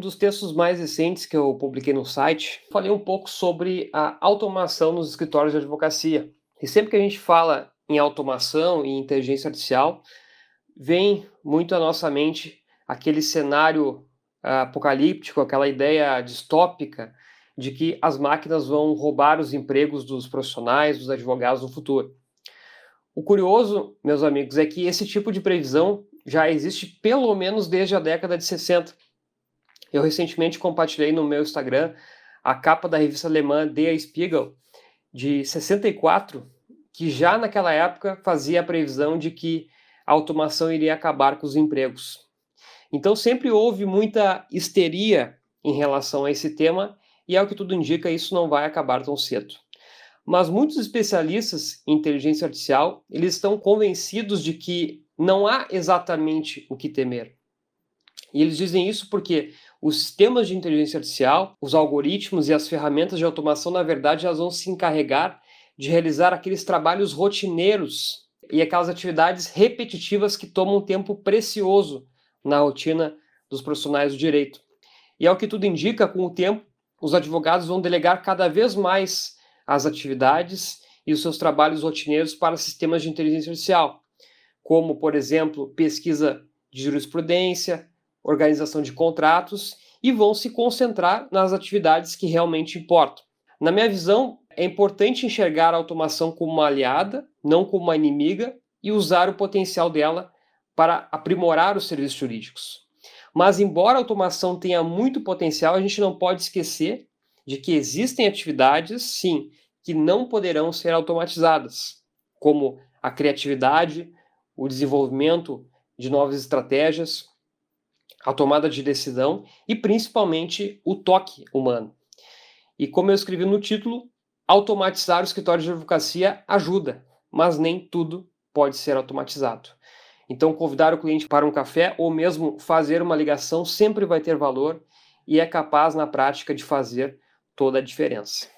um dos textos mais recentes que eu publiquei no site, falei um pouco sobre a automação nos escritórios de advocacia. E sempre que a gente fala em automação e inteligência artificial, vem muito à nossa mente aquele cenário ah, apocalíptico, aquela ideia distópica de que as máquinas vão roubar os empregos dos profissionais, dos advogados no futuro. O curioso, meus amigos, é que esse tipo de previsão já existe pelo menos desde a década de 60. Eu recentemente compartilhei no meu Instagram a capa da revista alemã Der Spiegel de 64, que já naquela época fazia a previsão de que a automação iria acabar com os empregos. Então sempre houve muita histeria em relação a esse tema e ao que tudo indica isso não vai acabar tão cedo. Mas muitos especialistas em inteligência artificial, eles estão convencidos de que não há exatamente o que temer. E eles dizem isso porque os sistemas de inteligência artificial, os algoritmos e as ferramentas de automação, na verdade, elas vão se encarregar de realizar aqueles trabalhos rotineiros e aquelas atividades repetitivas que tomam tempo precioso na rotina dos profissionais do direito. E ao que tudo indica, com o tempo, os advogados vão delegar cada vez mais as atividades e os seus trabalhos rotineiros para sistemas de inteligência artificial, como, por exemplo, pesquisa de jurisprudência, organização de contratos e vão se concentrar nas atividades que realmente importam. Na minha visão, é importante enxergar a automação como uma aliada, não como uma inimiga, e usar o potencial dela para aprimorar os serviços jurídicos. Mas, embora a automação tenha muito potencial, a gente não pode esquecer de que existem atividades, sim, que não poderão ser automatizadas, como a criatividade, o desenvolvimento de novas estratégias, a tomada de decisão e principalmente o toque humano. E como eu escrevi no título, automatizar o escritório de advocacia ajuda, mas nem tudo pode ser automatizado. Então, convidar o cliente para um café ou mesmo fazer uma ligação sempre vai ter valor e é capaz, na prática, de fazer toda a diferença.